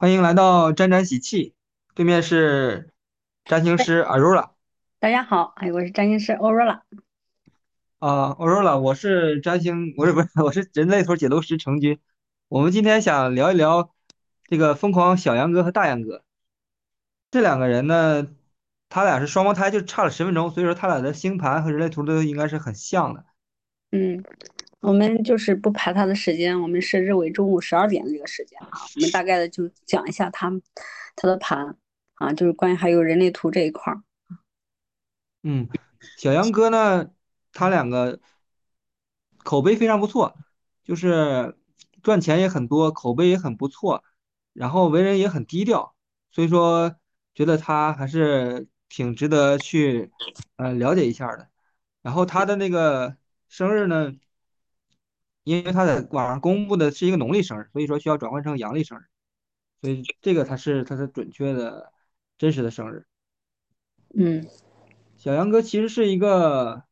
欢迎来到沾沾喜气，对面是占星师 Aurora 大家好，哎，我是占星师欧若拉。啊，Aurora，我是占星，我是不是我是人类图解读师程军。我们今天想聊一聊这个疯狂小杨哥和大杨哥这两个人呢，他俩是双胞胎，就差了十分钟，所以说他俩的星盘和人类图都应该是很像的。嗯，我们就是不排他的时间，我们设置为中午十二点这个时间啊。我们大概的就讲一下他他的盘啊，就是关于还有人类图这一块儿。嗯，小杨哥呢，他两个口碑非常不错，就是赚钱也很多，口碑也很不错，然后为人也很低调，所以说觉得他还是挺值得去呃了解一下的。然后他的那个生日呢，因为他在网上公布的是一个农历生日，所以说需要转换成阳历生日，所以这个才是他的准确的真实的生日。嗯，小杨哥其实是一个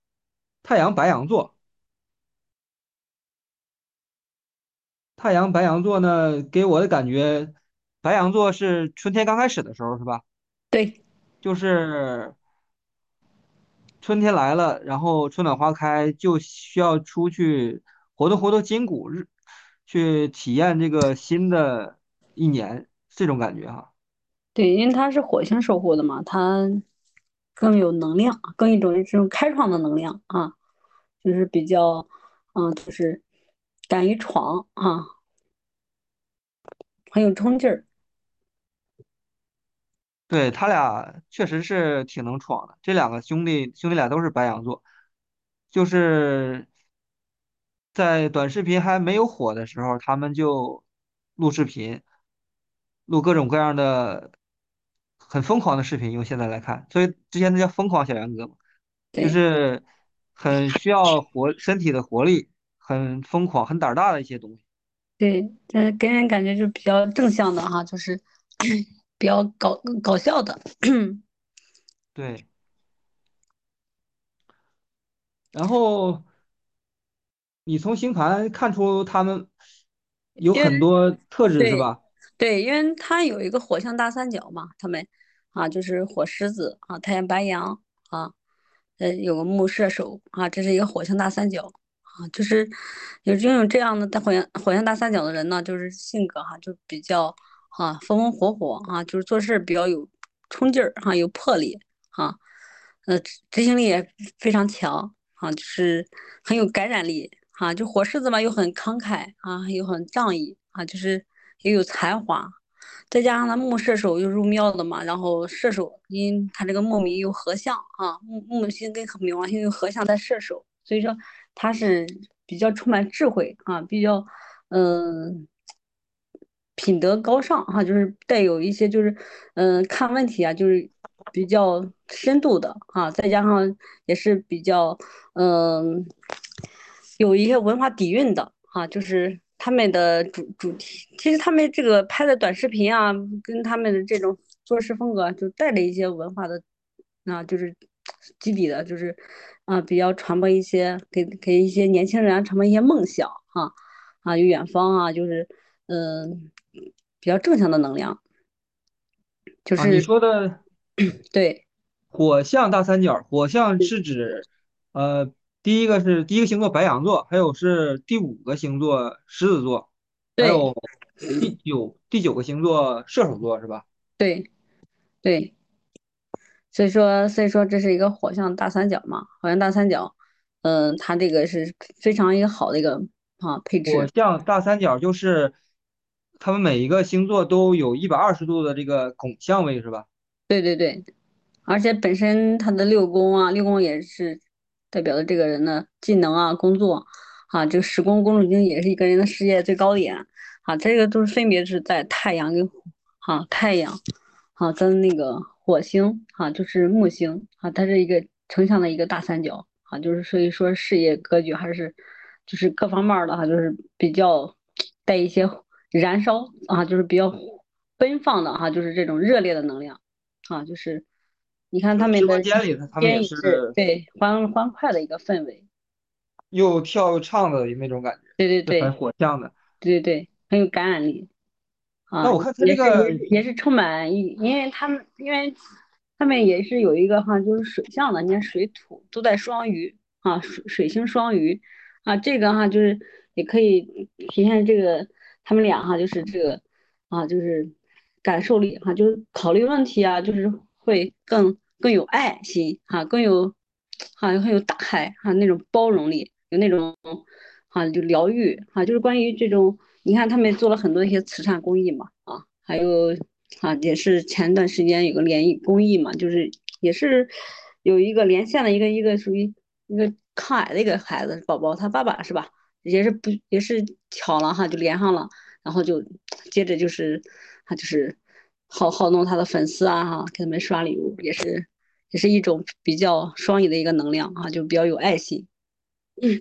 太阳白羊座。太阳白羊座呢，给我的感觉，白羊座是春天刚开始的时候，是吧？对就是春天来了，然后春暖花开，就需要出去活动活动筋骨，日去体验这个新的一年，这种感觉哈。对，因为他是火星守护的嘛，他更有能量，更一种这种开创的能量啊，就是比较嗯，就是敢于闯啊，很有冲劲儿。对，他俩确实是挺能闯的，这两个兄弟兄弟俩都是白羊座，就是在短视频还没有火的时候，他们就录视频。录各种各样的很疯狂的视频，用现在来看，所以之前那叫疯狂小杨哥嘛，就是很需要活身体的活力，很疯狂、很胆儿大的一些东西。对，这给人感觉就比较正向的哈，就是 比较搞搞笑的。对，然后你从星盘看出他们有很多特质是吧？对，因为他有一个火象大三角嘛，他们啊就是火狮子啊，太阳白羊啊，呃有个木射手啊，这是一个火象大三角啊，就是有拥有这样的大火象火象大三角的人呢，就是性格哈、就比较啊风风火火啊，就是做事比较有冲劲儿哈、有魄力啊、呃执执行力也非常强啊，就是很有感染力啊，就火狮子嘛又很慷慨啊，又很仗义啊，就是也有才华。再加上他木射手又入庙的嘛，然后射手因他这个木名又合相啊，木木星跟冥王星又合相在射手，所以说他是比较充满智慧啊，比较嗯、品德高尚哈、就是带有一些就是嗯、看问题啊，就是比较深度的啊，再加上也是比较嗯、有一些文化底蕴的啊，就是他们的主主题，其实他们这个拍的短视频啊，跟他们的这种做事风格就带了一些文化的啊，就是基底的，就是啊，比较传播一些给给一些年轻人啊传播一些梦想哈啊，有远方啊，就是嗯、比较正向的能量，就啊，你说的对。火象大三角，火象是指呃第一个是第一个星座白羊座，还有是第五个星座狮子座，还有第九第九个星座射手座是吧？对对，所以说所以说这是一个火象大三角嘛，火象大三角，嗯、它这个是非常一个好的一个啊配置火，象大三角就是他们每一个星座都有一百二十度的这个拱相位是吧？对对对，而且本身它的六宫啊，六宫也是代表的这个人的技能啊、工作啊，这个十宫公主星也是一个人的事业最高点啊，这个都是分别是在太阳跟啊太阳啊跟那个火星啊，就是木星啊，它是一个成像的一个大三角啊，就是所以说事业格局还是就是各方面的哈，就是比较带一些燃烧啊，就是比较奔放的哈，就是这种热烈的能量。啊，就是你看他们的间里头他们也是是对欢欢快的一个氛围，又跳又唱的那种感觉，对对对很火象的。对对对，很有感染力。啊，那我看它也是也这个，是也是充满，因为他们因为他们也是有一个哈，就是水象的，你看水土都在双鱼啊，水水星双鱼啊，这个哈就是也可以体现这个他们俩哈，就是这个啊，就是感受力哈，就是考虑问题啊，就是会更更有爱心哈，更有哈很有大海哈那种包容力，有那种哈就疗愈哈，就是关于这种。你看他们做了很多一些慈善公益嘛，啊，还有啊，也是前段时间有个联谊公益嘛，就是也是有一个连线的一个一个属于一个抗癌的一个孩子宝宝，他爸爸是吧？也是不也是巧了哈，就连上了，然后就接着就是他就是好好弄他的粉丝啊哈，给他们刷礼物，也是也是一种比较双赢的一个能量啊，就比较有爱心。嗯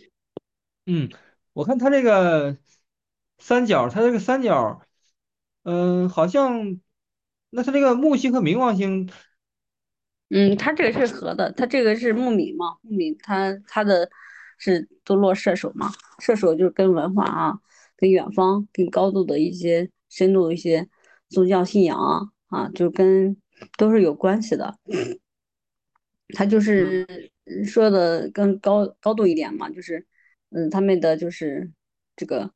嗯，我看他这个三角，他这个三角，嗯，好像，那他这个木星和冥王星，嗯，他这个是合的，他这个是木米嘛，木米他他的是都落射手嘛，射手就是跟文化啊、跟远方、跟高度的一些深度的一些宗教信仰啊，啊，就跟都是有关系的。他就是说的更高高度一点嘛，就是嗯，他们的就是这个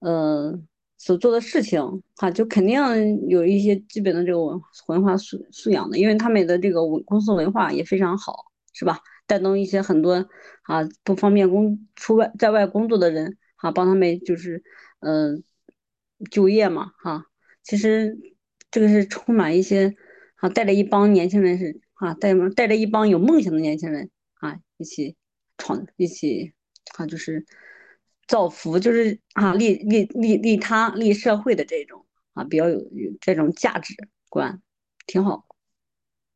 嗯、呃所做的事情哈，就肯定有一些基本的这个文文化素素养的，因为他们的这个文公司文化也非常好，是吧？带动一些很多啊不方便工出外在外工作的人啊，帮他们就是嗯、呃就业嘛哈。其实这个是充满一些啊，带着一帮年轻人是啊，带带着一帮有梦想的年轻人啊，一起闯，一起啊，就是造福，就是啊，利利利利他利社会的这种啊，比较有有这种价值观，挺好。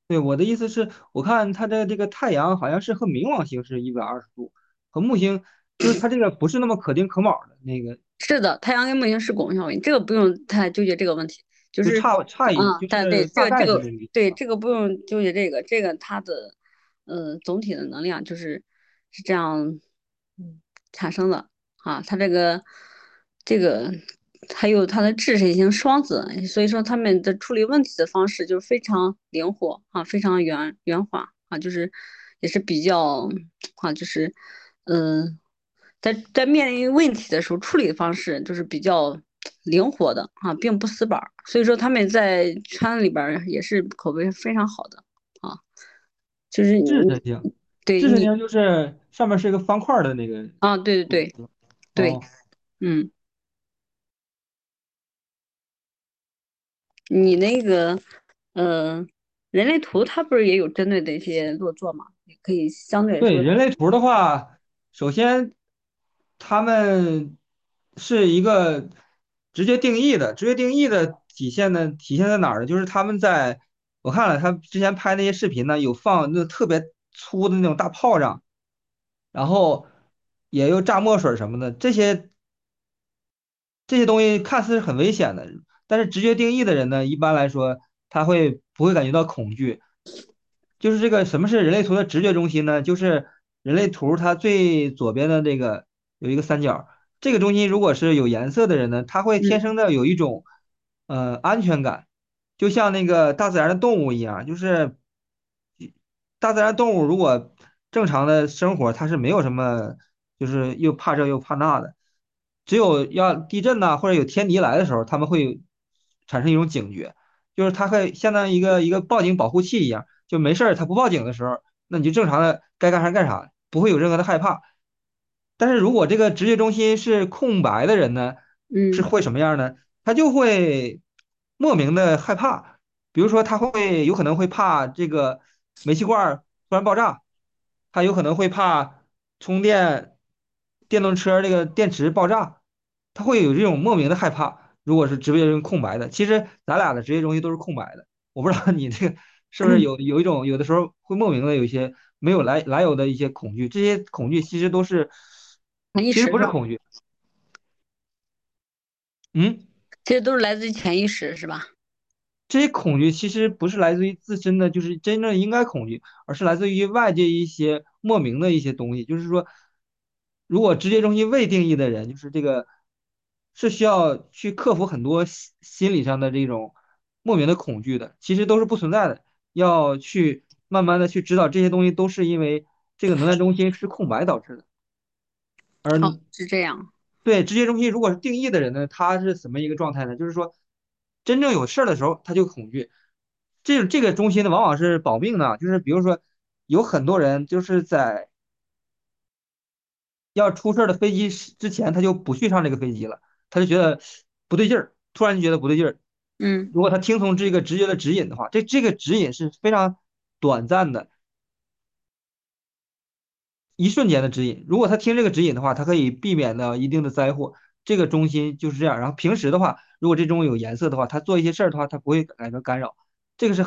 对，我的意思是，我看它的这个太阳好像是和冥王星是一百二十度，和木星就是它这个不是那么可丁可卯的那个，是的，太阳跟木星是拱效应，这个不用太纠结这个问题，就是差差啊，一，就但对这个这个。对这个不用纠结这个，这个它的呃总体的能量就是是这样嗯产生的啊，它这个这个还有它的智神星双子，所以说他们的处理问题的方式就是非常灵活啊，非常圆圆滑啊，就是也是比较啊，就是嗯。呃在在面临问题的时候，处理的方式就是比较灵活的啊，并不死板儿。所以说他们在圈里边儿也是口碑非常好的啊。就是对就是上面是一个方块儿的那个啊，对对对。对，哦，嗯，你那个呃，人类图它不是也有针对的一些落座嘛？也可以相对来对，人类图的话，首先他们是一个直接定义的，直接定义的体现呢，体现在哪儿呢？就是他们在我看了他之前拍那些视频呢，有放那特别粗的那种大炮仗，然后也有炸墨水什么的，这些这些东西看似是很危险的，但是直觉定义的人呢，一般来说他会不会感觉到恐惧？就是这个什么是人类图的直觉中心呢？就是人类图它最左边的这个有一个三角，这个中心如果是有颜色的人呢，他会天嗯生的有一种呃安全感，就像那个大自然的动物一样，就是大自然动物如果正常的生活，它是没有什么就是又怕这又怕那的。只有要地震呐、或者有天敌来的时候，他们会产生一种警觉，就是它会相当于一个一个报警保护器一样，就没事儿它不报警的时候，那你就正常的该干啥干啥，不会有任何的害怕。但是如果这个职业中心是空白的人呢，是嗯会什么样呢？他就会莫名的害怕，比如说他会有可能会怕这个煤气罐儿突然爆炸，他有可能会怕充电电动车这个电池爆炸，他会有这种莫名的害怕。如果是职业中空白的，其实咱俩的职业中心都是空白的，我不知道你这个是不是嗯，有有一种有的时候会莫名的有一些没有来来由的一些恐惧，这些恐惧其实都是潜意其实？不是恐惧，嗯。这些都是来自于潜意识是吧？这些恐惧其实不是来自于自身的，就是真正应该恐惧，而是来自于外界一些莫名的一些东西。就是说，如果直觉中心未定义的人，就是这个是需要去克服很多心心理上的这种莫名的恐惧的，其实都是不存在的，要去慢慢的去知道这些东西都是因为这个能量中心是空白导致的。哦，而是这样。对直觉中心如果是定义的人呢，他是什么一个状态呢？就是说，真正有事儿的时候他就恐惧。这这个中心呢，往往是保命的，就是比如说，有很多人就是在要出事儿的飞机之前，他就不去上这个飞机了，他就觉得不对劲儿，突然就觉得不对劲儿。嗯如果他听从这个直觉的指引的话，这这个指引是非常短暂的，一瞬间的指引。如果他听这个指引的话，他可以避免的一定的灾祸。这个中心就是这样。然后平时的话，如果这中有颜色的话，他做一些事儿的话，他不会感到干扰。这个是，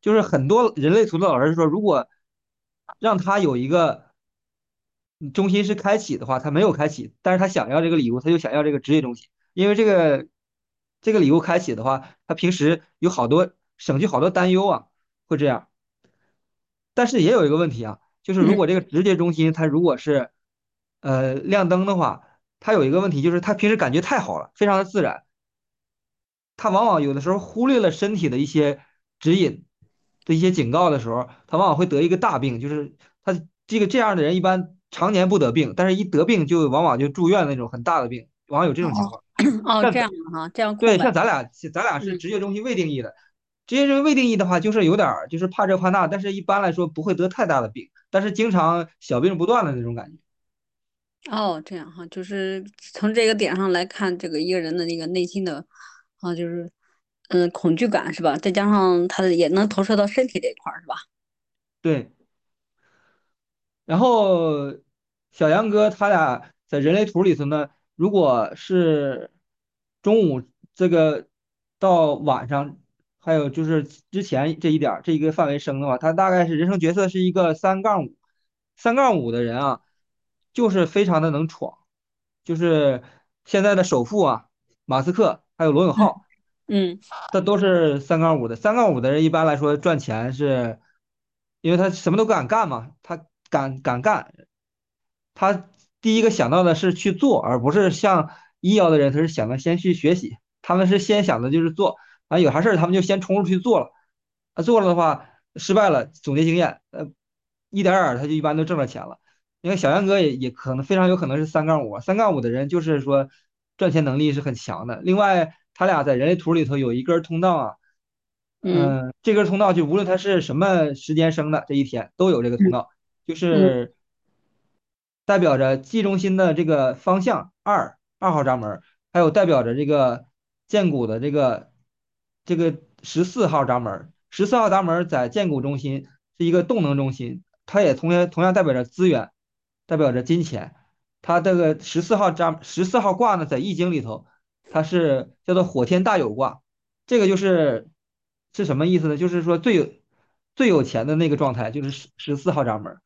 就是很多人类图的老师说，如果让他有一个中心是开启的话，他没有开启，但是他想要这个礼物，他就想要这个职业中心，因为这个这个礼物开启的话，他平时有好多省去好多担忧啊，会这样。但是也有一个问题啊，就是如嗯，果这个直接中心它如果是呃亮灯的话，它有一个问题就是它平时感觉太好了，非常的自然，它往往有的时候忽略了身体的一些指引的一些警告的时候，他往往会得一个大病，就是他这个这样的人一般常年不得病，但是一得病就往往就住院那种很大的病，往往有这种情哦况。哦，这样的哈，这样对，像咱俩咱俩是嗯。职业中心未定义的，职业中心未定义的话，就是有点儿就是怕这怕那，但是一般来说不会得太大的病，但是经常小病不断的那种感觉。哦，这样哈，就是从这个点上来看，这个一个人的那个内心的，啊，就是嗯恐惧感是吧？再加上他的也能投射到身体这一块儿是吧？对，然后小杨哥他俩在人类图里头呢，如果是中午这个到晚上，还有就是之前这一点儿这一个范围升的话，他大概是人生角色是一个三杠五，三杠五的人啊，就是非常的能闯，就是现在的首富啊，马斯克还有罗永嗯浩，嗯他都是三杠五的。三杠五的人一般来说赚钱是，因为他什么都敢干嘛，他敢敢干，他第一个想到的是去做，而不是像医药的人，他是想的先去学习，他们是先想的就是做，完有啥事儿他们就先冲出去做了，啊做了的话失败了，总结经验，呃，一点点儿他就一般都挣着钱了。因为小杨哥也也可能非常有可能是三杠五，三杠五的人就是说赚钱能力是很强的。另外，他俩在人类图里头有一根通道啊，嗯嗯、这根通道就无论他是什么时间生的，这一天都有这个通嗯道，就嗯是代表着 G 中心的这个方向二二号闸门，还有代表着这个剑骨的这个这个十四号闸门。十四号闸门在建股中心是一个动能中心，它也同样同样代表着资源，代表着金钱。它这个十四号闸十四号卦呢，在易经里头，它是叫做火天大有卦，这个就是是什么意思呢？就是说最有最有钱的那个状态，就是十十四号闸门。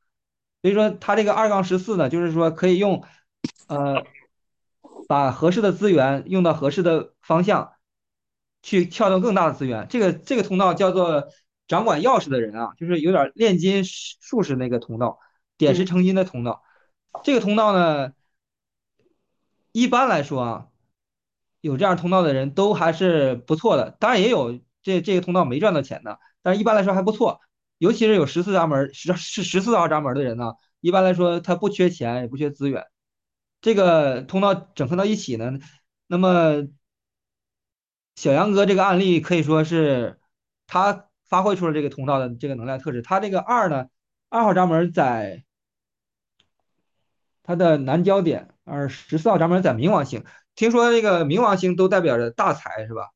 所以说它这个二杠十四呢，就是说可以用，呃，把合适的资源用到合适的方向，去撬动更大的资源。这个这个通道叫做掌管钥匙的人啊，就是有点炼金术士那个通道，点石嗯成金的通道。这个通道呢，一般来说啊，有这样通道的人都还是不错的。当然也有这这个通道没赚到钱的，但是一般来说还不错。尤其是有十四闸门、十是十四号闸门的人呢，一般来说他不缺钱，也不缺资源。这个通道整合到一起呢，那么小杨哥这个案例可以说是他发挥出了这个通道的这个能量特质。他这个二呢，二号闸门在它的南焦点，而十四号闸门在冥王星。听说这个冥王星都代表着大财是吧？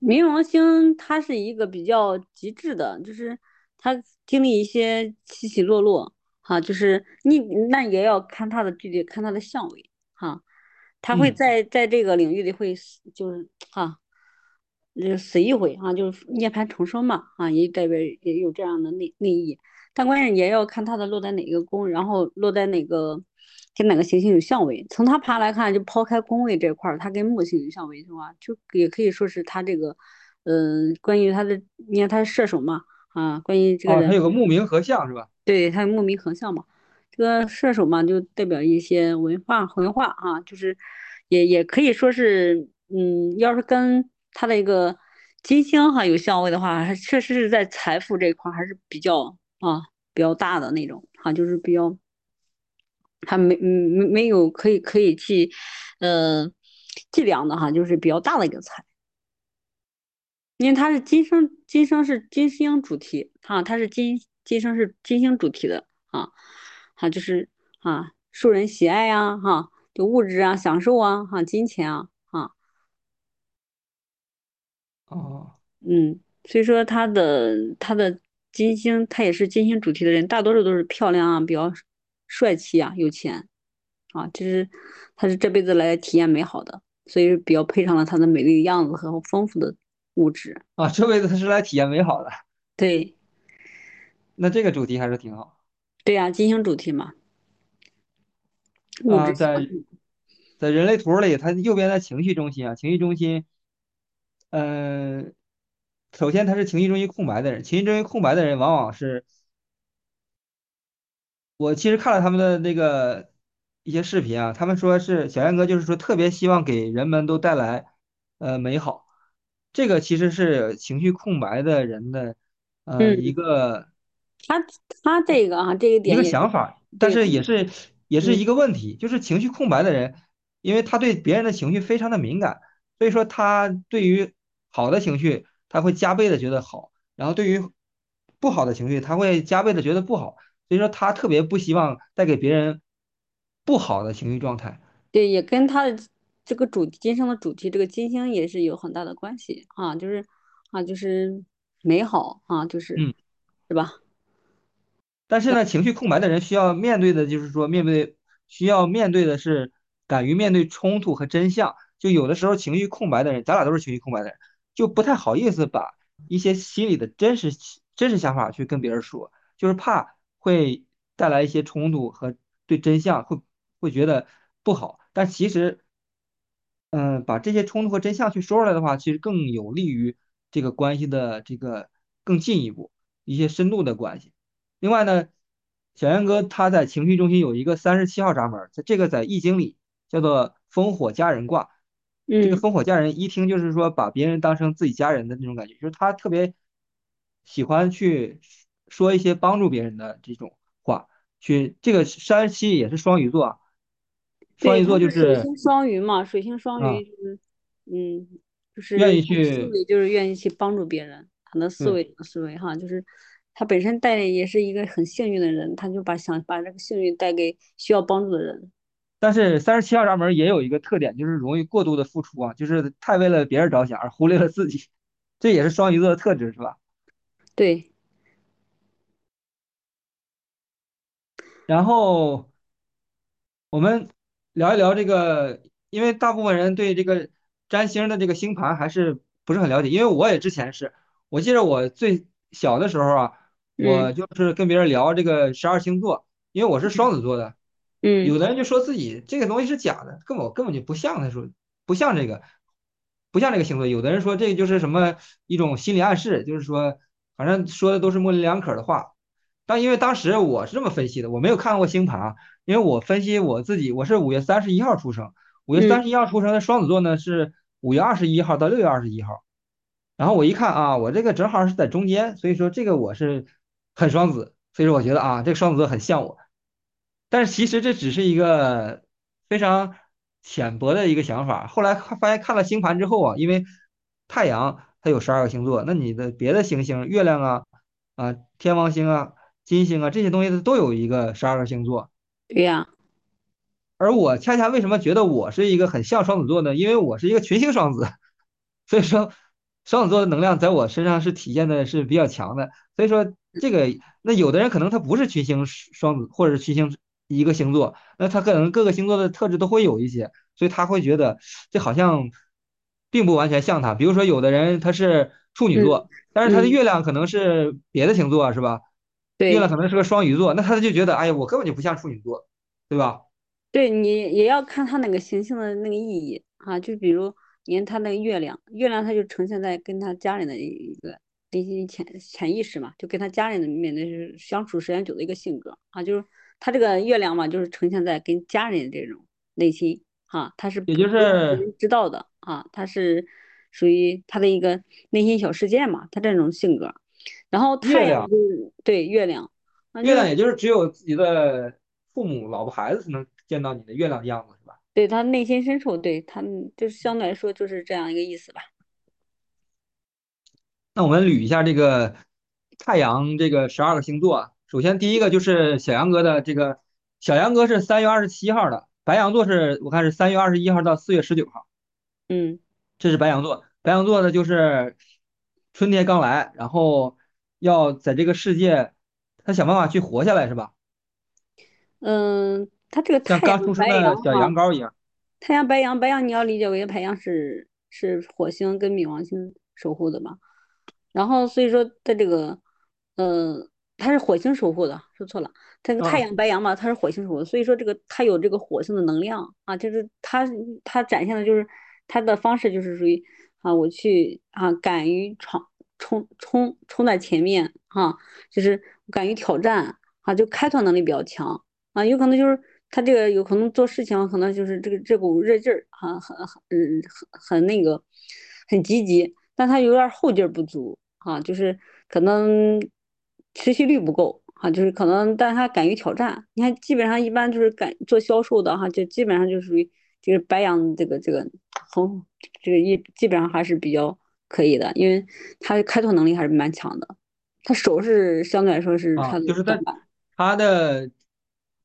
冥王星它是一个比较极致的，就是它经历一些起起落落，哈，就是你那也要看它的具体看它的相位，哈，它会嗯，在在这个领域里会死就是哈，就死一回啊，就是涅槃重生嘛，啊，也代表也有这样的内内意，但关键也要看他的落在哪个宫，然后落在哪个跟哪个行星有相位。从他爬来看，就抛开宫位这块儿，它跟木星有相位的话，就也可以说是他这个，嗯、关于他的，你看他是射手嘛，啊，关于这个哦，他，有个木冥合相是吧？对，他有木冥合相嘛，这个射手嘛，就代表一些文化文化啊，就是也也可以说是，嗯，要是跟他的一个金星哈有相位的话，还确实是在财富这一块还是比较啊比较大的那种哈，就是比较还没嗯没没有可以可以去呃计量的哈，就是比较大的一个财。因为它是金生，金生是金星主题啊，它是金金生是金星主题的啊，哈，就是啊，受人喜爱呀，哈，就物质啊，享受啊，哈，金钱啊，啊，哦。嗯，所以说他的他的金星，他也是金星主题的人，大多数都是漂亮啊，比较帅气啊，有钱。啊，就是他是这辈子来体验美好的，所以比较配上了他的美丽的样子和丰富的物质，啊，这辈子他是来体验美好的，对。那这个主题还是挺好对呀、金星主题嘛。啊。在在人类图里，它右边的情绪中心啊，情绪中心，嗯、首先他是情绪中心空白的人，情绪中心空白的人往往是我其实看了他们的那个一些视频啊，他们说是小燕哥就是说特别希望给人们都带来呃美好，这个其实是情绪空白的人的呃一嗯，个他他这个啊，这个一个点也是想法，但，是也是也是一嗯，个问题，就是情绪空白的人，因为他对别人的情绪非常的敏感，所以说他对于好的情绪他会加倍的觉得好，然后对于不好的情绪他会加倍的觉得不好，所以说他特别不希望带给别人不好的情绪状态。对，也跟他的这个主今生的主题，这个金星也是有很大的关系啊，就是啊，就是美好啊，就是嗯。是吧？但是呢，情绪空白的人需要面对的就是说，面对需要面对的是敢于面对冲突和真相。就有的时候情绪空白的人，咱俩都是情绪空白的人，就不太好意思把一些心里的真实真实想法去跟别人说，就是怕会带来一些冲突和对真相会会觉得不好。但其实嗯，把这些冲突和真相去说出来的话，其实更有利于这个关系的这个更进一步一些深度的关系。另外呢，小燕哥他在情绪中心有一个三十七号闸门，在这个在易经里叫做烽火家人卦。这个嗯，烽火家人一听就是说把别人当成自己家人的那种感觉，就是他特别喜欢去说一些帮助别人的这种话。去这个三十七也是双鱼座啊，双，鱼座就是水星双鱼嘛，水星双啊，鱼就是，嗯，就是愿意去。就是愿意去帮助别人，他的思。维思维哈，就是他本身带也是一个很幸运的人，他就把想把这个幸运带给需要帮助的人。但是三十七号闸门也有一个特点，就是容易过度的付出啊，就是太为了别人着想而忽略了自己，这也是双鱼座的特质，是吧？对，然后我们聊一聊这个，因为大部分人对这个占星的这个星盘还是不是很了解，因为我也之前是，我记得我最小的时候啊，我嗯就是跟别人聊这个十二星座，因为我是双子座的，嗯。有的人就说自己这个东西是假的，根本根本就不像他说不像这个不像这个星座，有的人说这个就是什么一种心理暗示，就是说反正说的都是模棱两可的话。但因为当时我是这么分析的，我没有看过星盘啊，因为我分析我自己，我是五月三十一号出生，五月三十嗯，一号出生的双子座呢是五月二十一号到六月二十一号，然后我一看啊，我这个正好是在中间，所以说这个我是很双子，所以说我觉得啊，这个双子座很像我。但是其实这只是一个非常浅薄的一个想法。后来看发现看了星盘之后啊，因为太阳它有十二个星座，那你的别的行星，月亮啊、啊天王星啊、金星啊这些东西它都有一个十二个星座。对呀，而我恰恰为什么觉得我是一个很像双子座呢？因为我是一个群星双子，所以说双子座的能量在我身上是体现的是比较强的。所以说这个，那有的人可能他不是群星双子，或者是群星一个星座，那他可能各个星座的特质都会有一些，所以他会觉得这好像并不完全像他。比如说有的人他是处女嗯座，但是他的嗯，月亮可能是别的星座，是吧？月亮。可能是个双鱼座，那他就觉得，哎呀，我根本就不像处女座，对吧？对你也要看他那个行星的那个意义啊，就比如你看他那个月亮，月亮它就呈现在跟他家人的一个内心潜潜意识嘛，就跟他家人的面对是相处时间久的一个性格啊，就是他这个月亮嘛，就是呈现在跟家人这种内心。啊，他是也就是知道的啊，他是属于他的一个内心小世界嘛，他这种性格。然后太阳对月亮，月亮也就是只有自己的父母、老婆、孩子才能见到你的月亮的样子，是吧？对他内心深处，对他就是相对来说就是这样一个意思吧。那我们捋一下这个太阳这个十二个星座啊。首先第一个就是小杨哥的这个小杨哥是三月二十七号的，白羊座是我看是三月二十一号到四月十九号，嗯这是白羊座。白羊座的就是春天刚来，然后要在这个世界，他想办法去活下来，是吧？嗯，他这个像太阳刚出生的小，羊羔一样。太阳白羊白羊你要理解为白羊是是火星跟冥王星守护的嘛。然后所以说它这个，呃，它是火星守护的，说错了，它这个太啊，阳白羊嘛，它是火星守护，所以说这个它有这个火星的能量啊，就是它它展现的就是它的方式就是属于啊，我去啊，敢于闯冲冲冲在前面哈、就是敢于挑战啊，就开拓能力比较强啊，有可能就是他这个有可能做事情可能就是这个这股热劲儿啊很很嗯很很那个很积极，但他有点儿后劲儿不足。啊，就是可能持续率不够啊，就是可能，但是他敢于挑战。你看，基本上一般就是敢做销售的哈，就基本上就属于就是白羊这个这个红这个一基本上还是比较可以的，因为他开拓能力还是蛮强的。他手是相对来说是他啊，的就是他，他的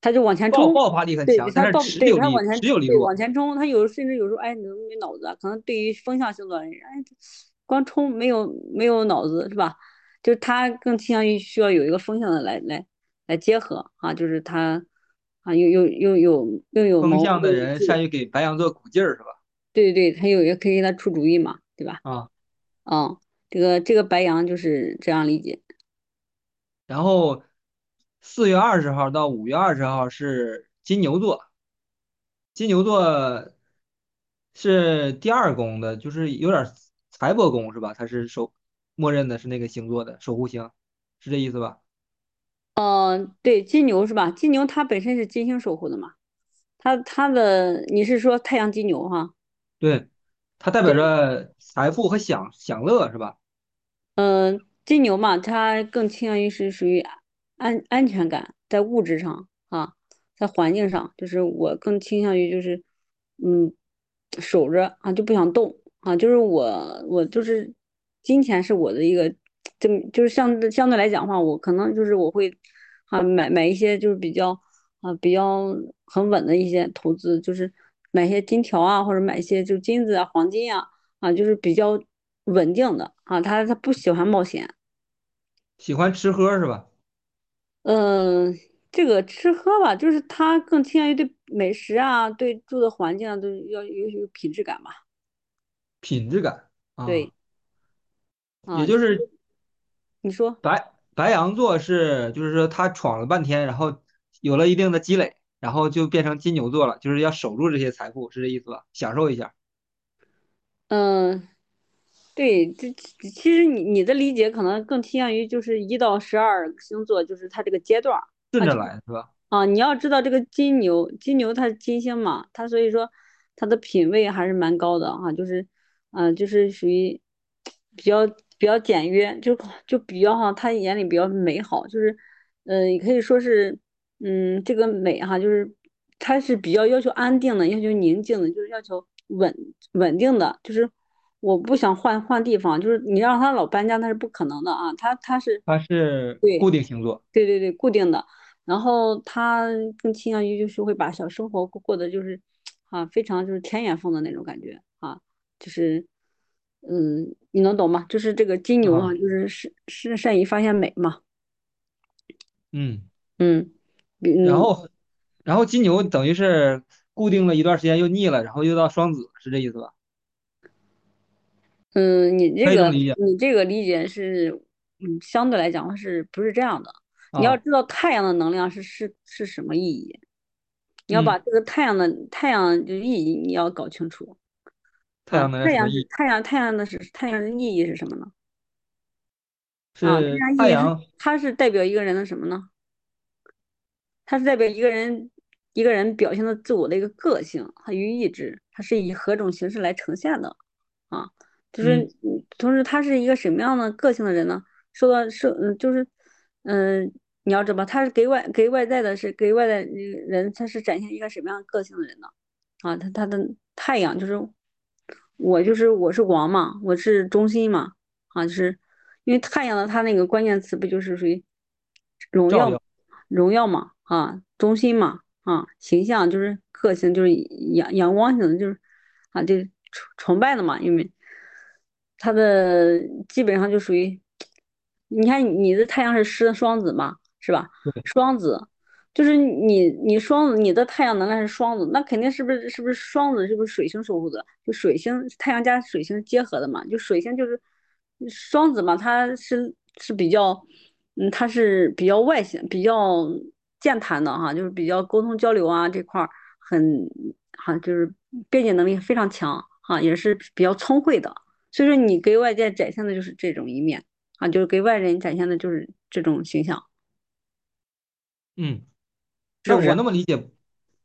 他就往前冲，爆爆发力很对强，但是他爆，对持久力他往前对持久力弱。往前冲，他有甚至有时候哎，你都没脑子啊，可能对于风象星座的人，哎，光冲没有没有脑子是吧？就是他更倾向于需要有一个风向的来来来结合啊，就是他啊又又又有又有风向的人善于给白羊座鼓劲儿，是吧？对对对，他有也可以给他出主意嘛，对吧？啊，嗯，这个这个白羊就是这样理解。然后四月二十号到五月二十号是金牛座，金牛座是第二宫的，就是有点儿财帛宫是吧？它是守默认的是那个星座的守护星，是这意思吧？嗯，对，金牛是吧？金牛它本身是金星守护的嘛，它它的你是说太阳金牛哈？对，它代表。着财富和享享乐是吧？嗯，金牛嘛，它更倾向于是属于安安全感，在物质上啊，在环境上，就是我更倾向于就是嗯守着啊，就不想动啊，就是我我就是金钱是我的一个，就就是相相对来讲的话，我可能就是我会啊买买一些就是比较啊比较很稳的一些投资，就是买一些金条啊，或者买一些就金子啊、黄金啊。啊，就是比较稳定的啊，他他不喜欢冒险。喜欢吃喝是吧？嗯，这个吃喝吧，就是他更倾向于对美食啊，对住的环境啊，都要有有品质感吧。品质感啊，对也就是你说，白白羊座是，就是说他闯了半天，然后有了一定的积累，然后就变成金牛座了，就是要守住这些财富，是这意思吧？享受一下，嗯，对，这其其实你你的理解可能更倾向于就是一到十二星座，就是它这个阶段顺着来是吧？啊，你要知道这个金牛，金牛它是金星嘛，它所以说它的品位还是蛮高的啊，就是，嗯、就是属于比较比较简约，就就比较哈，他眼里比较美好，就是，嗯、也可以说是，嗯，这个美哈，就是他是比较要求安定的，要求宁静的，就是要求稳稳定的，就是我不想换换地方，就是你让他老搬家那是不可能的啊，他他是他是对固定星座，对对对固定的。然后他更倾向于就是会把小生活过过得就是啊非常就是田园风的那种感觉啊，就是嗯你能懂吗？就是这个金牛啊，啊，就是是是善于发现美嘛，嗯，嗯嗯然后然后金牛等于是固定了一段时间又腻了，然后又到双子，是这意思吧？嗯，你这个你这个理解是嗯相对来讲是不是这样的？你要啊？知道太阳的能量是是是什么意义，你要把嗯，这个太阳的太阳的意义你要搞清楚。啊，太阳是太阳，太阳的是太阳的意义是什么呢？啊，太是阳它是代表一个人的什么呢？它是代表一个人一个人表现的自我的一个个性和与意志，它是以何种形式来呈现的啊？就是嗯同时他是一个什么样的个性的人呢？受到受嗯就是嗯，你要知道，他是给外给外在的是给外在人，他是展现一个什么样个性的人呢？啊，他他的太阳就是我就是我是王嘛，我是中心嘛，啊，就是因为太阳的它那个关键词不就是属于荣耀照耀，荣耀嘛，啊，中心嘛，啊，形象就是个性就是阳阳光型的，就是啊，就崇崇拜的嘛，因为它的基本上就属于，你看你的太阳是狮双子嘛，是吧？双子。就是你你双子，你的太阳能量是双子，那肯定是不是是不是双子是不是水星守护的？就水星太阳加水星结合的嘛，就水星就是双子嘛，它是是比较，嗯，它是比较外显、比较健谈的哈，就是比较沟通交流啊这块儿很哈，就是辩解能力非常强哈，也是比较聪慧的。所以说你给外界展现的就是这种一面啊，就是给外人展现的就是这种形象，嗯。那是？我那么理解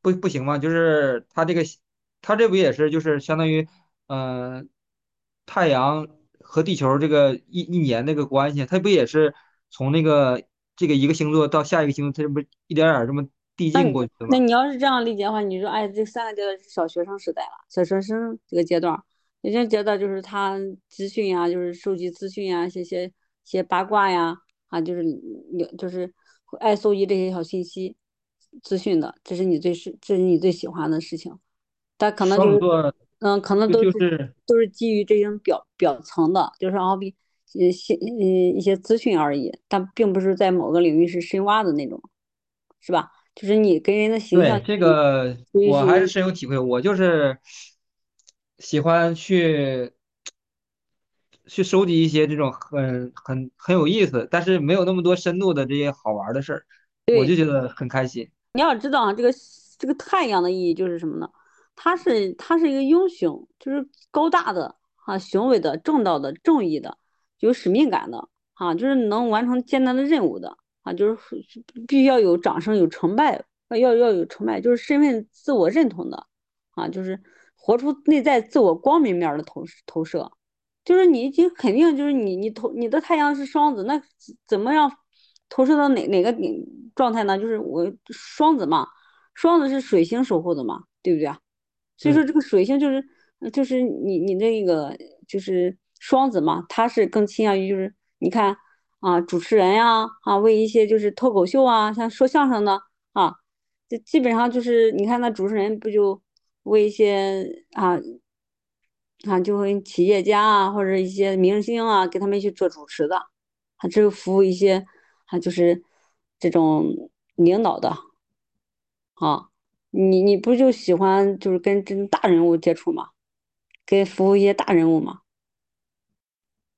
不不行吗？就是他这个，他这不也是就是相当于，呃，太阳和地球这个一一年那个关系，它不也是从那个这个一个星座到下一个星座，它这不一点儿点儿这么递进过去的吗？那你要是这样理解的话，你说，哎，这三个阶段是小学生时代了，小学生这个阶段，有些阶段就是他资讯呀，就是收集资讯呀，写写写八卦呀，啊，就是有就是爱搜集这些小信息资讯的，这是你最是这是你最喜欢的事情。但可能就是，嗯，可能都是就是都是基于这种表表层的，就是好比呃些呃一些资讯而已，但并不是在某个领域是深挖的那种，是吧？就是你跟人的形象对这个我还是深有体会，我就是喜欢去去收集一些这种很很很有意思，但是没有那么多深度的这些好玩儿的事儿，我就。觉得很开心你要知道啊，这个这个太阳的意义就是什么呢？它是它是一个英雄，就是高大的啊，雄伟的、正道的、正义的，有使命感的啊，就是能完成艰难的任务的啊，就是必须要有掌声、有成败，要要有成败，就是身份自我认同的啊，就是活出内在自我光明面的投投射。就是你已经肯定就是你你投你的太阳是双子，那怎么样投射到哪哪个点状态呢？就是我双子嘛，双子是水星守护的嘛，对不对啊？所以说，这个水星就是就是你你那个就是双子嘛，他是更倾向于就是你看啊主持人呀啊为一些就是脱口秀啊，像说相声的啊，这基本上就是你看那主持人不就为一些啊。啊，就会企业家啊，或者一些明星啊，给他们去做主持的，他只有服务一些，啊，就是这种领导的啊。你你不就喜欢就是跟这种大人物接触吗？跟服务一些大人物嘛，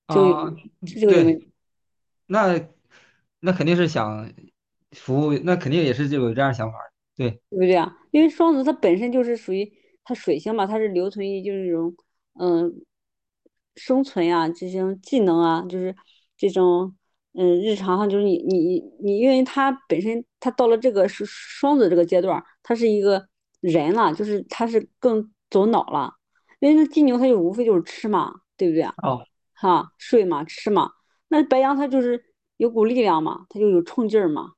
就那那肯定是想服务，那肯定也是就有这样想法对，对不对啊？因为双子它本身就是属于它水星嘛，它是留存于就是这种嗯生存呀、这种技能啊，就是这种嗯日常上就是你你你，因为他本身他到了这个是双子这个阶段他是一个人了，就是他是更走脑了，因为那金牛他就无非就是吃嘛，对不对啊？哦，哈，睡嘛，吃嘛，那白羊他就是有股力量嘛，他就有冲劲儿嘛，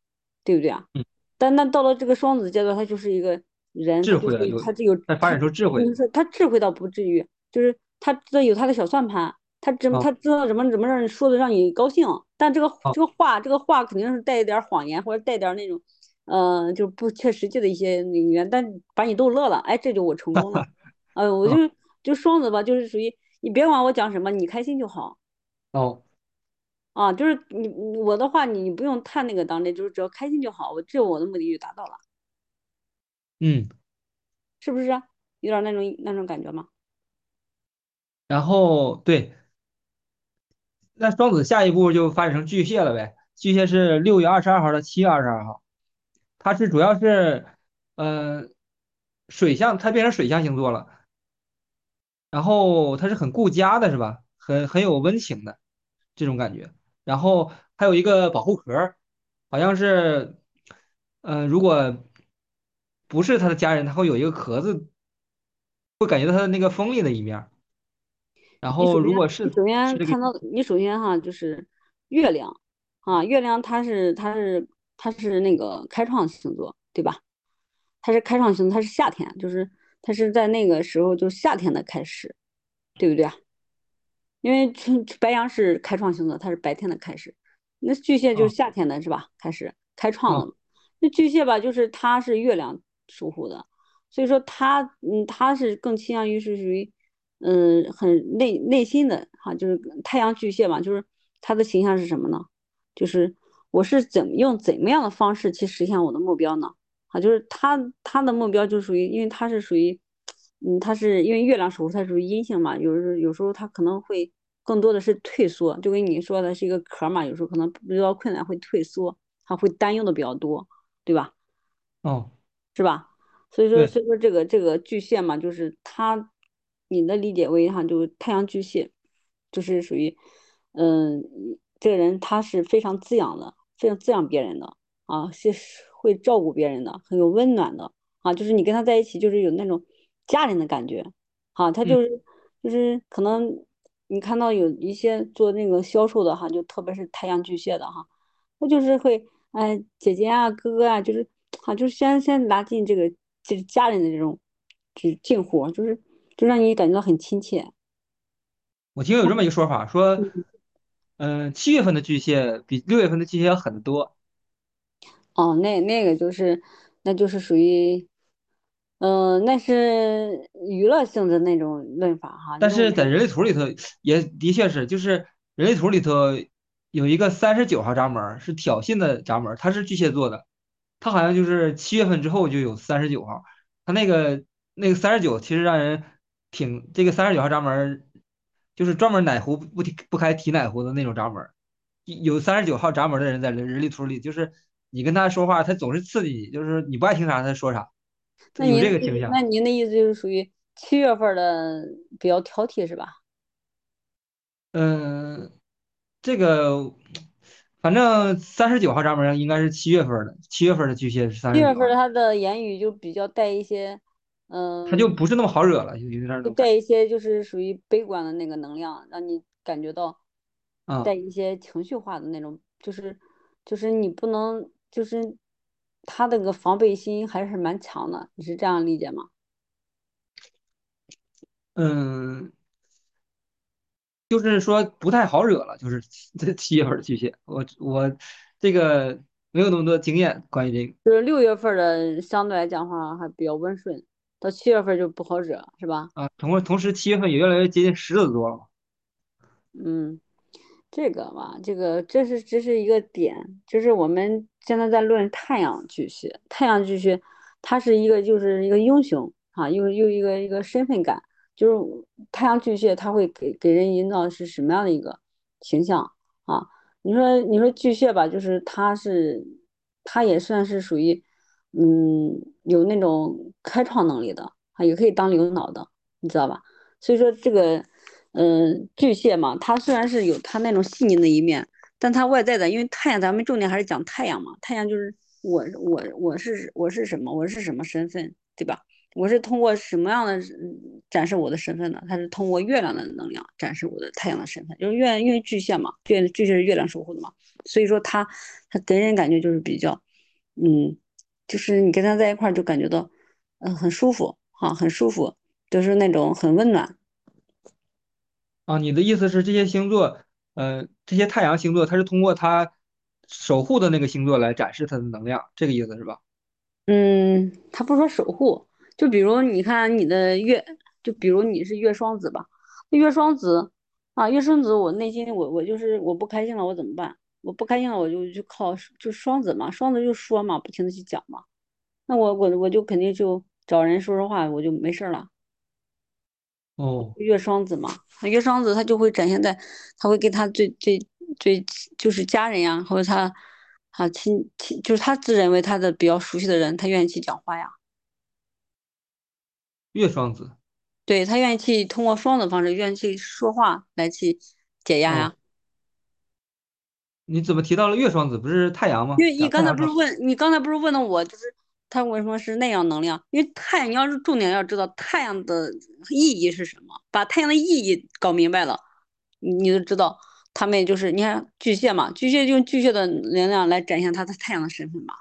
对不对啊？嗯，但那到了这个双子阶段，他就是一个人，就是智慧他只有他，发展出智慧他智慧倒不至于，就是他知道有他的小算盘，他怎么哦。他知道怎么怎么让你说的让你高兴，但这个哦，这个话这个话肯定是带一点谎言或者带点那种，呃，就不切实际的一些语言，但把你逗乐了，哎，这就我成功了，呃，我就哦。就双子吧，就是属于你别管我讲什么，你开心就好。哦，啊，就是你你我的话，你你不用太那个当真，就是只要开心就好，我这我的目的就达到了。嗯，是不是啊？有点那种那种感觉吗？然后对，那双子下一步就发展成巨蟹了呗，巨蟹是六月二十二号到七月二十二号，它是主要是呃水象，它变成水象星座了。然后它是很顾家的，是吧？很很有温情的这种感觉。然后还有一个保护壳，好像是，呃，如果不是他的家人，他会有一个壳子，会感觉到他的那个锋利的一面。然后如果是首先看到，你首先哈就是月亮啊，月亮它是它是它是那个开创星座，对吧？它是开创星座，它是夏天，就是它是在那个时候就夏天的开始，对不对啊？因为春白羊是开创星座，它是白天的开始，那巨蟹就是啊夏天的是吧？开始开创了。那巨蟹吧，就是它是月亮守护的，所以说它嗯，它是更倾向于是属于嗯很内内心的哈，就是太阳巨蟹嘛，就是他的形象是什么呢？就是我是怎么用怎么样的方式去实现我的目标呢？啊，就是他他的目标就属于，因为他是属于，嗯，他是因为月亮守护，它属于阴性嘛，有时有时候他可能会更多的是退缩，就跟你说的是一个壳嘛，有时候可能遇到困难会退缩，他会担忧的比较多，对吧？哦，是吧？所以说，所以说这个这个巨蟹嘛，就是他，你的理解为哈，就是太阳巨蟹，就是属于，嗯，这个人他是非常滋养的，非常滋养别人的啊，是会照顾别人的，很有温暖的啊，就是你跟他在一起，就是有那种家人的感觉啊，他嗯，就是就是可能你看到有一些做那个销售的哈，就特别是太阳巨蟹的哈。他就是会，哎，姐姐啊，哥哥啊，就是啊，就是先先拉近这个就是家人的这种就是近乎，就是就让你感觉到很亲切。我听有这么一个说法，说，嗯，嗯、七月份的巨蟹比六月份的巨蟹要狠得多，哦，那那个就是，那就是属于，嗯、那是娱乐性的那种论法哈，但是在人类图里头也的确是，就是人类图里头有一个三十九号闸门是挑衅的闸门儿，它是巨蟹座的，它好像就是七月份之后就有三十九号，它那个那个三十九其实让人挺这个三十九号闸门儿就是专门奶壶不提不开提奶壶的那种闸门儿，有三十九号闸门儿的人在人人力图里，就是你跟他说话，他总是刺激你，就是你不爱听啥他说啥，那有这个倾向。那您的意思就是属于七月份儿的比较挑剔是吧？嗯，这个反正三十九号闸门应该是七月份儿的，七月份儿的巨蟹是三七十九号，月份儿他的言语就比较带一些，他就嗯。不是那么好惹了，有有点带一些就是属于悲观的那个能量，让你感觉到带啊。一些情绪化的那种，就是就是你不能就是他那个防备心还是蛮强的，你是这样理解吗？嗯，就是说不太好惹了，就是这七月份的巨蟹，我我这个没有那么多经验关于这个就是六月份的相对来讲话还比较温顺，到七月份就不好惹，是吧？啊，同同时七月份也越来越接近狮子座了。嗯。这个吧，这个这是这是一个点，就是我们现在在论太阳巨蟹，太阳巨蟹，它是一个就是一个英雄啊，又又一个一个身份感，就是太阳巨蟹，它会给给人营造的是什么样的一个形象啊？你说你说巨蟹吧，就是它是它也算是属于嗯有那种开创能力的啊，也可以当领导的，你知道吧？所以说这个。嗯，巨蟹嘛，它虽然是有它那种细腻的一面，但它外在的，因为太阳，咱们重点还是讲太阳嘛。太阳就是我，我，我是我是什么？我是什么身份，对吧？我是通过什么样的展示我的身份呢？它是通过月亮的能量展示我的太阳的身份，就是月，因为巨蟹嘛，月巨蟹是月亮守护的嘛，所以说它它给人感觉就是比较，嗯，就是你跟他在一块儿就感觉到，嗯，很舒服哈、很舒服，就是那种很温暖。啊，你的意思是这些星座，呃，这些太阳星座，它是通过它守护的那个星座来展示它的能量，这个意思是吧？嗯，他不说守护，就比如你看你的月，就比如你是月双子吧，月双子啊，月双子，我内心我我就是我不开心了，我怎么办？我不开心了，我就就靠就双子嘛，双子就说嘛，不停的去讲嘛，那我我我就肯定就找人说说话，我就没事儿了。哦，月双子嘛，月双子他就会展现在，他会跟他最最最就是家人呀，或者他啊亲亲，就是他自认为他的比较熟悉的人，他愿意去讲话呀。月双子，对，他愿意去通过双的方式，愿意去说话来去解压哦，呀。你怎么提到了月双子？不是太阳吗？因为你刚才不是问，你刚才不是问的我，就是它为什么是那样能量？因为太阳，你要是重点要知道太阳的意义是什么，把太阳的意义搞明白了，你就知道他们就是你看巨蟹嘛，巨蟹用巨蟹的能量来展现他的太阳的身份嘛。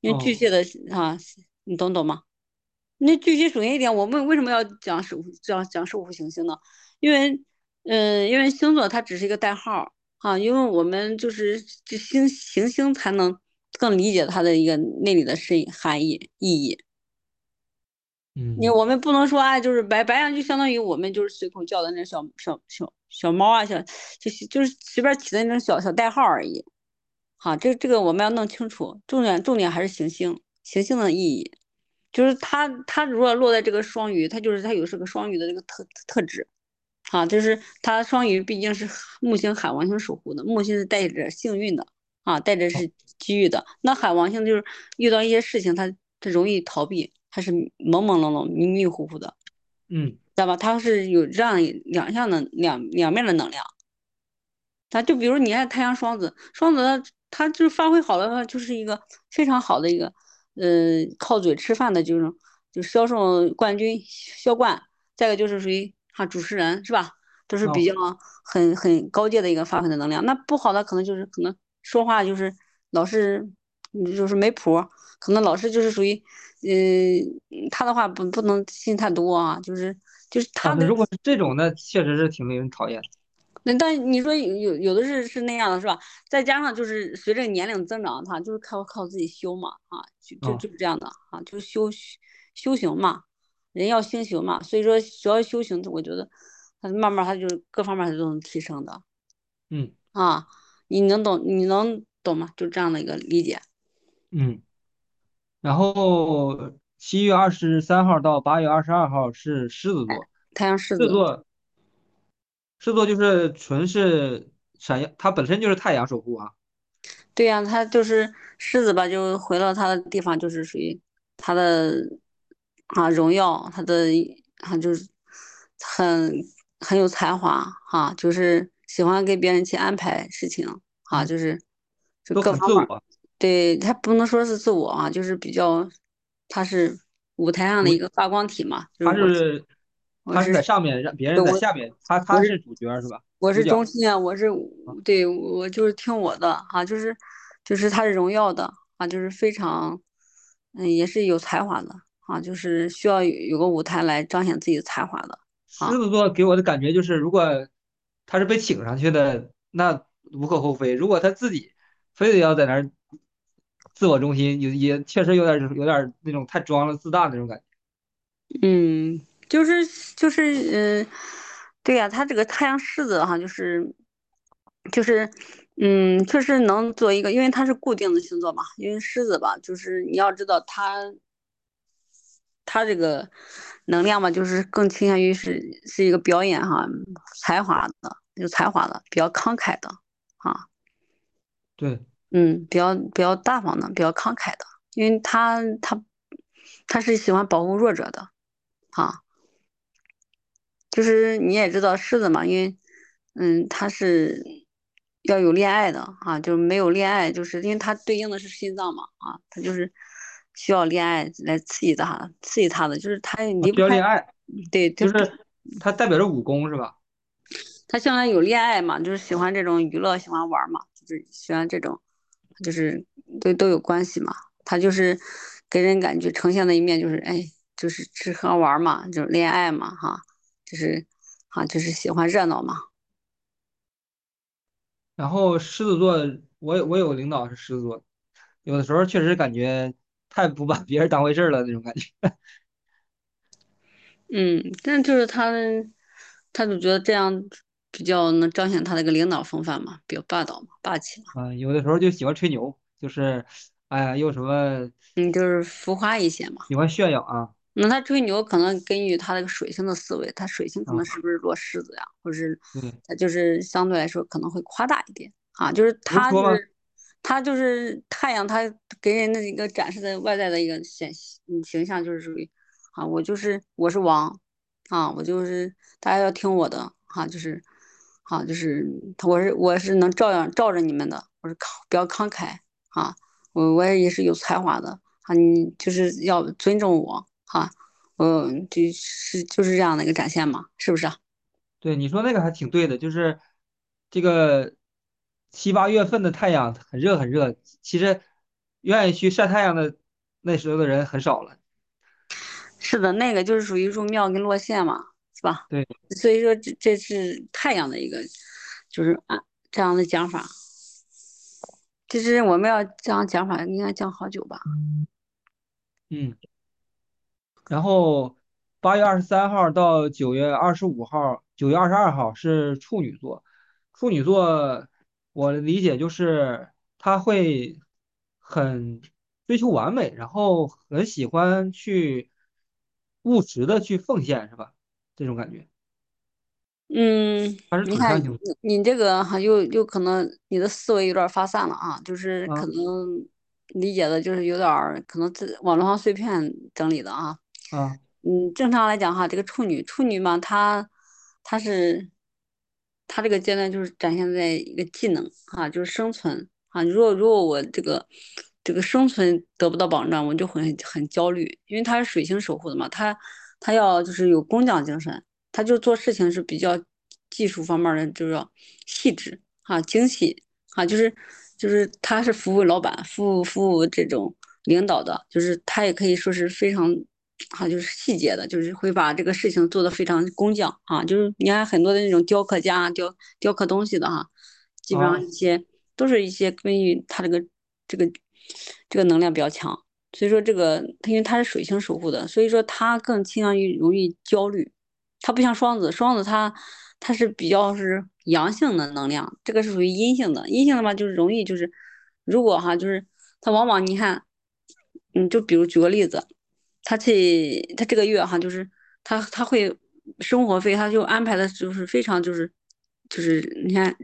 因为巨蟹的啊，你懂懂吗？那巨蟹首先一点，我们为什么要讲守讲讲守护行星呢？因为，嗯，因为星座它只是一个代号啊，因为我们就是这星行星才能更理解它的一个内里的深含义意义。嗯，你我们不能说啊，就是白白羊就相当于我们就是随口叫的那小小小小猫啊，小就是就是随便起的那种小小代号而已。好，这这个我们要弄清楚，重点重点还是行星行星的意义，就是它它如果落在这个双鱼，它就是它有是个双鱼的这个特特质。啊，就是他双鱼毕竟是木星海王星守护的，木星是带着幸运的啊，带着是机遇的。那海王星就是遇到一些事情，他他容易逃避，他是朦朦胧胧、迷迷糊糊的，嗯，知道吧？他是有这样两项的两两面的能量。他就比如你看太阳双子，双子他他就发挥好的话，就是一个非常好的一个，呃，靠嘴吃饭的这种，就销售冠军销冠。再一个就是属于。啊，主持人是吧？都是比较很很高阶的一个发挥的能量。那不好的可能就是可能说话就是老是就是没谱，可能老是就是属于，呃，他的话不不能信太多啊，就是就是他的。如果是这种，那确实是挺令人讨厌。那但你说有有有的是是那样的，是吧？再加上就是随着年龄增长，他就是靠靠自己修嘛，啊，就就就是这样的啊，就是修修行嘛。人要修行嘛，所以说只要修行，我觉得他慢慢他就各方面他都能提升的。嗯啊，你能懂你能懂吗？就这样的一个理解。嗯。然后七月二十三号到八月二十二号是狮子座，太阳狮子。狮子座，狮子座就是纯是闪耀，它本身就是太阳守护啊。对呀，它就是狮子吧，就回到它的地方，就是属于它的。啊，荣耀他的，啊就是很很有才华哈，就是喜欢给别人去安排事情啊，就是就各方面，对他不能说是自我啊，就是比较，他是舞台上的一个发光体嘛。他是他是在上面，让别人在下面，他他是主角是吧？我是中心啊，我是对我就是听我的啊，就是就是他是荣耀的啊，就是非常嗯，也是有才华的。啊，就是需要有个舞台来彰显自己的才华的。狮子座给我的感觉就是，如果他是被请上去的，那无可厚非；如果他自己非得要在那儿自我中心，也也确实有点有点那种太装了、自大那种感觉。嗯，就是就是嗯，对呀，他这个太阳狮子哈，就是就是嗯，确实能做一个，因为他是固定的星座嘛。因为狮子吧，就是你要知道他。他这个能量嘛，就是更倾向于是是一个表演哈，才华的有才华的，比较慷慨的啊。对，嗯，比较比较大方的，比较慷慨的，因为他他他是喜欢保护弱者的啊。就是你也知道狮子嘛，因为嗯，他是要有恋爱的啊，就是没有恋爱，就是因为他对应的是心脏嘛啊，他就是。需要恋爱来刺激他，刺激他的就是他离不开恋爱，对，就是他代表着武功是吧？他向来有恋爱嘛，就是喜欢这种娱乐，喜欢玩嘛，就是喜欢这种，就是都都有关系嘛。他就是给人感觉呈现的一面就是哎，就是吃喝玩嘛，就是恋爱嘛，哈，就是哈，就是喜欢热闹嘛。然后狮子座，我我有领导是狮子座，有的时候确实感觉。太不把别人当回事了那种感觉。嗯，但就是他，他就觉得这样比较能彰显他那个领导风范嘛，比较霸道嘛，霸气嘛。啊，有的时候就喜欢吹牛，就是，哎呀，又什么，嗯，就是浮夸一些嘛。喜欢炫耀啊。那他吹牛可能根据他那个水星的思维，他水星可能是不是落狮子呀，或者是他就是相对来说可能会夸大一点啊，就是他是。他就是太阳，他给人的一个展示的外在的一个显形象，就是属于啊，我就是我是王啊，我就是大家要听我的哈，就是好就是我是我是能照样照着你们的，我是慷比较慷慨啊，我我也是有才华的啊，你就是要尊重我哈，嗯，就是就是这样的一个展现嘛，是不是啊？对，你说那个还挺对的，就是这个七八月份的太阳很热很热，其实愿意去晒太阳的那时候的人很少了。是的，那个就是属于入庙跟落线嘛，是吧？对，所以说这这是太阳的一个，就是啊这样的讲法。其实我们要这样讲法，应该讲好久吧？嗯。然后八月二十三号到九月二十五号，九月二十二号是处女座。处女座，我的理解就是他会很追求完美，然后很喜欢去务实的去奉献，是吧？这种感觉，嗯，他是你看你你这个哈，又又可能你的思维有点儿发散了啊，就是可啊能理解的就是有点儿可能自网络上碎片整理的啊。啊嗯，正常来讲哈，这个处女处女嘛，她她是他这个阶段就是展现在一个技能啊，就是生存啊。如果如果我这个这个生存得不到保障，我就会很焦虑，因为他是水星守护的嘛，他他要就是有工匠精神，他就做事情是比较技术方面的，就是要细致啊、精细啊，就是就是他是服务老板、服务服务这种领导的，就是他也可以说是非常。啊，就是细节的，就是会把这个事情做得非常工匠啊，就是你看很多的那种雕刻家雕雕刻东西的哈，基本上啊一些都是一些根据他这个这个这个能量比较强，所以说这个他因为他是水星守护的，所以说他更倾向于容易焦虑，他不像双子，双子他他是比较是阳性的能量，这个是属于阴性的，阴性的嘛就是容易就是如果哈就是他往往你看，嗯，就比如举个例子。他这他这个月哈，就是他他会生活费，他就安排的就是非常就是就是你看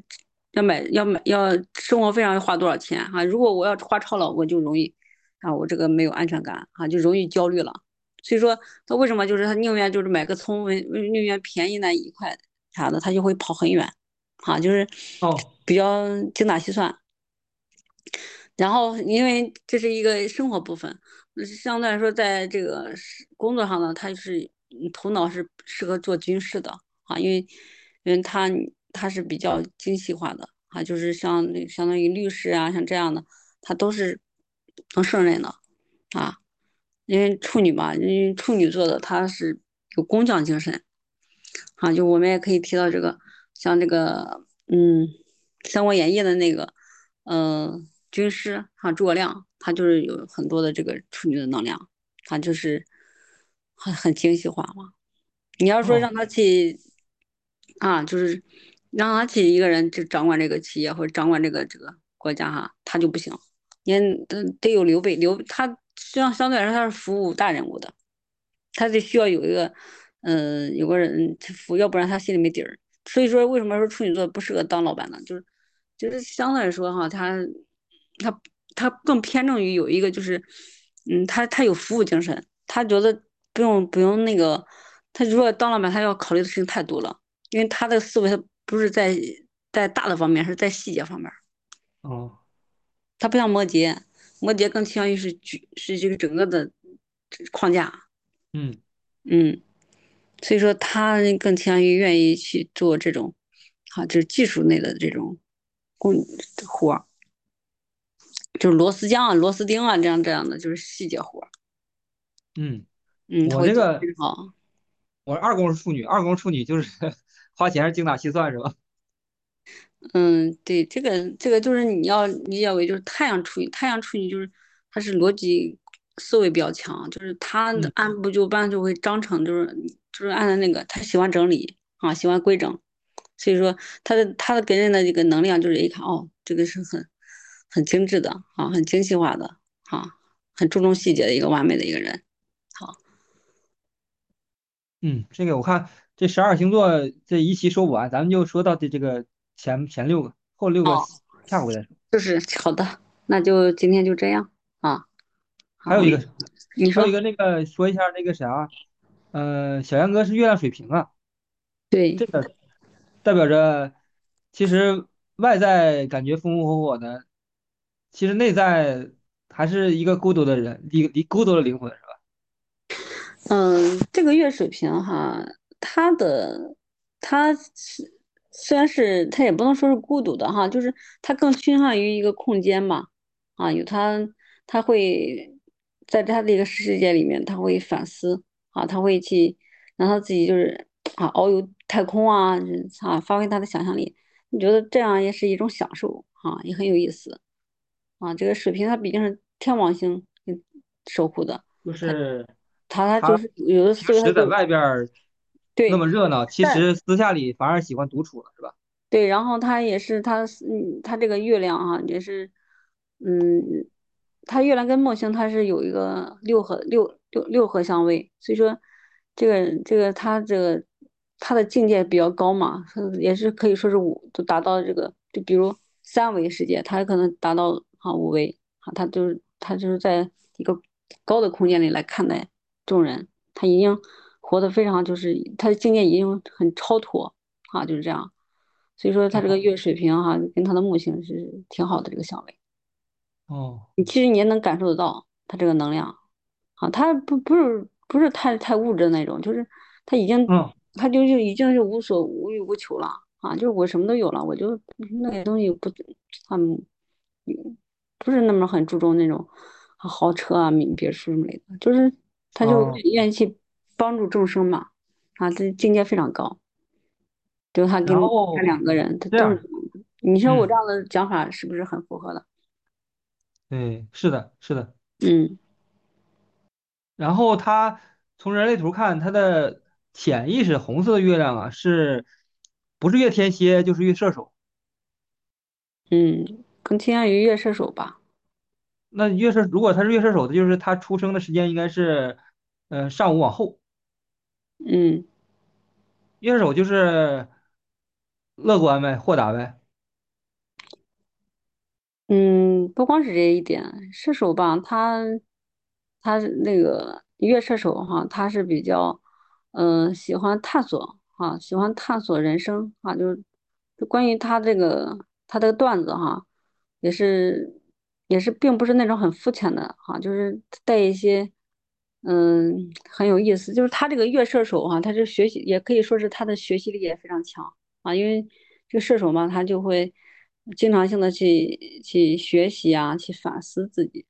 要买要买要生活费上要花多少钱哈、如果我要花超了，我就容易啊，我这个没有安全感啊，就容易焦虑了。所以说他为什么就是他宁愿就是买个葱，宁愿便宜那一块啥的，他就会跑很远啊，就是哦比较精打细算。然后因为这是一个生活部分，那相对来说，在这个工作上呢，他是头脑是适合做军事的啊，因为因为他他是比较精细化的啊，就是像相当于律师啊，像这样的，他都是能胜任的啊。因为处女嘛，因为处女座的他是有工匠精神啊，就我们也可以提到这个，像这个嗯，《三国演义》的那个。嗯、军师哈诸葛亮，他就是有很多的这个处女的能量，他就是很很精细化嘛。你要说哦让他去啊，就是让他去一个人就掌管这个企业或者掌管这个这个国家哈，他就不行。你得得有刘备，刘他实际上相对来说他是服务大人物的，他得需要有一个嗯、呃有个人去服务，要不然他心里没底儿。所以说为什么说处女座不适合当老板呢？就是就是相对来说哈，他他他更偏重于有一个就是，嗯，他他有服务精神，他觉得不用不用那个，他如果当老板，他要考虑的事情太多了，因为他的思维他不是在在大的方面，是在细节方面。哦他不像摩羯，摩羯更倾向于是局是这个整个的框架，嗯嗯，所以说他更倾向于愿意去做这种，啊，就是技术类的这种工活儿。就是螺丝匠啊、螺丝钉啊，这样这样的，就是细节活儿。嗯，嗯，我这个常好。我二宫是处女，二宫处女就是 花钱是精打细算是吧？嗯，对，这个这个就是你要理解为就是太阳处女，太阳处女就是他是逻辑思维比较强，就是他嗯按部就班就会章程，就是就是按照那个他喜欢整理啊，喜欢规整，所以说他的他的给人的这个能量就是一看哦，这个是很很精致的啊，很精细化的啊，很注重细节的一个完美的一个人。好，嗯，这个我看这十二星座这一期说不完，咱们就说到这这个前前六个，后六个哦，下回再说。就是好的，那就今天就这样啊。还有一个，你说一个那个说一下那个啥，呃，小杨哥是月亮水瓶啊，对。这个代表着其实外在感觉风风火火的，其实内在还是一个孤独的人，一一孤独的灵魂是吧？嗯，这个月水瓶哈，他的他是虽然是他也不能说是孤独的哈，就是他更倾向于一个空间嘛，啊，有他他会在他的一个世界里面，他会反思啊，他会去让他自己就是啊遨游太空啊，啊发挥他的想象力，你觉得这样也是一种享受啊，也很有意思啊。这个水瓶它毕竟是天王星嗯守护的。就是他他就是有的时候他在外边儿那，么热闹，其实私下里反而喜欢独处了，是吧？对，然后他也是他是嗯，他这个月亮哈、也是嗯，他月亮跟木星它是有一个六合六六六合相位，所以说这个这个他这个他的境界比较高嘛，是也是可以说是五都达到这个，就比如三维世界，他可能达到啊无为啊，他就是他就是在一个高的空间里来看待众人，他已经活得非常就是他的境界已经很超脱啊，就是这样。所以说他这个哦月水平哈、跟他的木星是挺好的这个相位。哦，你其实你也能感受得到他这个能量啊，他不不是不是太太物质的那种，就是他已经嗯他就就已经是无所无欲无求了啊，就是我什么都有了，我就那些东西不他们不是那么很注重那种啊豪车啊名别墅什么类的，就是他就哦，愿意去帮助众生嘛啊，这境界非常高。就他然跟他两个人，他都是。你说我这嗯，样的讲法是不是很符合的？对，是的，是的。嗯然后他从人类图看，他的潜意识红色的月亮啊，是不是月天蝎就是月射手？嗯，更倾向于月射手吧。那月射如果他是月射手的，就是他出生的时间应该是，呃，上午往后。嗯月射手就是乐观呗，豁达呗。嗯，不光是这一点，射手吧，他他是那个月射手哈，他是比较嗯、呃喜欢探索啊，喜欢探索人生啊，就是就关于他这个他这个段子哈，也是也是并不是那种很肤浅的哈，就是带一些嗯很有意思，就是他这个月射手哈，他这学习也可以说是他的学习力也非常强啊，因为这个射手嘛，他就会经常性的去去学习啊，去反思自己。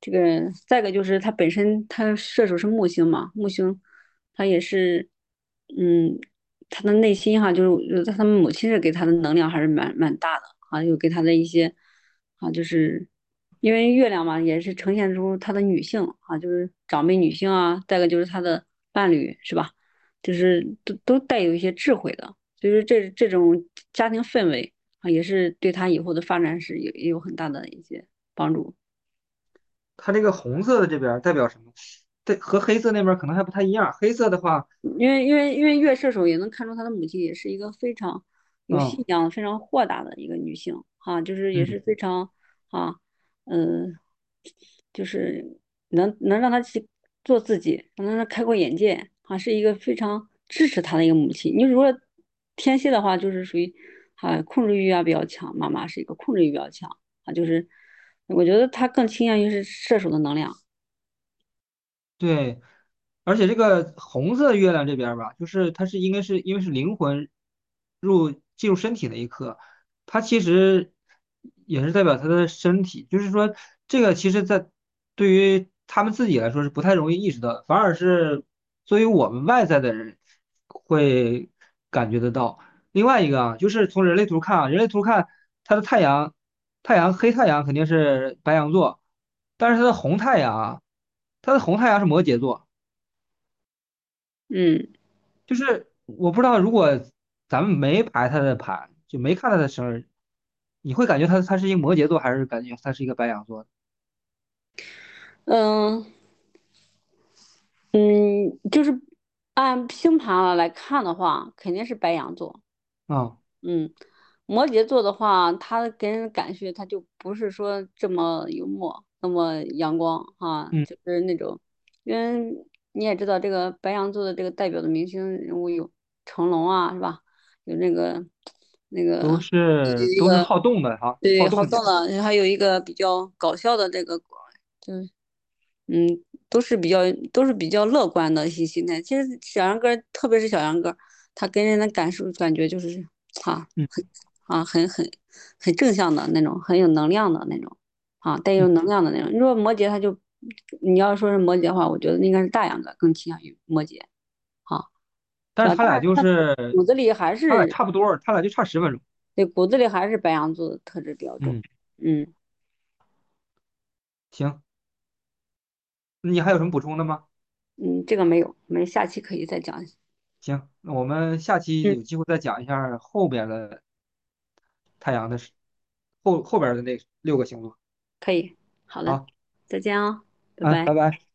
这个再一个就是他本身他射手是木星嘛，木星他也是，嗯，他的内心哈，就是他的母亲是给他的能量还是蛮蛮大的啊，又给他的一些啊，就是因为月亮嘛，也是呈现出他的女性啊，就是长辈女性啊，再一个就是他的伴侣是吧？就是都都带有一些智慧的，所以说这这种家庭氛围啊，也是对他以后的发展是有也有很大的一些帮助。它这个红色的这边代表什么？对，和黑色那边可能还不太一样。黑色的话，因为因为因为月射手也能看出他的母亲也是一个非常有嗯信仰、非常豁达的一个女性啊，就是也是嗯，非常啊，嗯、就是能能让他去做自己，能让他开阔眼界啊，是一个非常支持他的一个母亲。你如果天蝎的话，就是属于啊控制欲啊比较强，妈妈是一个控制欲比较强啊，就是我觉得他更倾向于是射手的能量。对。而且这个红色月亮这边吧，就是它是应该是因为是灵魂入进入身体那一刻，它其实也是代表他的身体，就是说这个其实在对于他们自己来说是不太容易意识到的，反而是作为我们外在的人会感觉得到。另外一个啊，就是从人类图看啊，人类图看它的太阳，太阳黑太阳肯定是白羊座，但是它的红太阳啊，它的红太阳是摩羯座。嗯。就是我不知道，如果咱们没排他的盘，就没看他的生日，你会感觉他他是一个摩羯座，还是感觉他是一个白羊座嗯嗯，就是按星盘啊来看的话，肯定是白羊座。的？啊、嗯，摩羯座的话，他给人感觉他就不是说这么幽默，那么阳光啊，嗯，就是那种，因为你也知道，这个白羊座的这个代表的明星人物有成龙啊，是吧？有那个那个都 是都是好动的哈，对好动的，还有一个比较搞笑的这个就嗯，都是比较都是比较乐观的一些心态。其实小杨哥，特别是小杨哥，他给人的感受感觉就是啊，嗯，很啊很很很正向的那种，很有能量的那种啊，带有能量的那种。你说摩羯，他就你要说是摩羯的话，我觉得应该是大杨哥更倾向于摩羯？但是他俩就是骨子里还是差不多，他俩就差十分钟。对骨子里还是白羊座的特质比较重。嗯，嗯行，你还有什么补充的吗？嗯，这个没有，我们下期可以再讲。行，那我们下期嗯，有机会再讲一下后边的太阳的事后后边的那六个星座。可以，好的，好，再见哦，拜啊，拜。拜拜。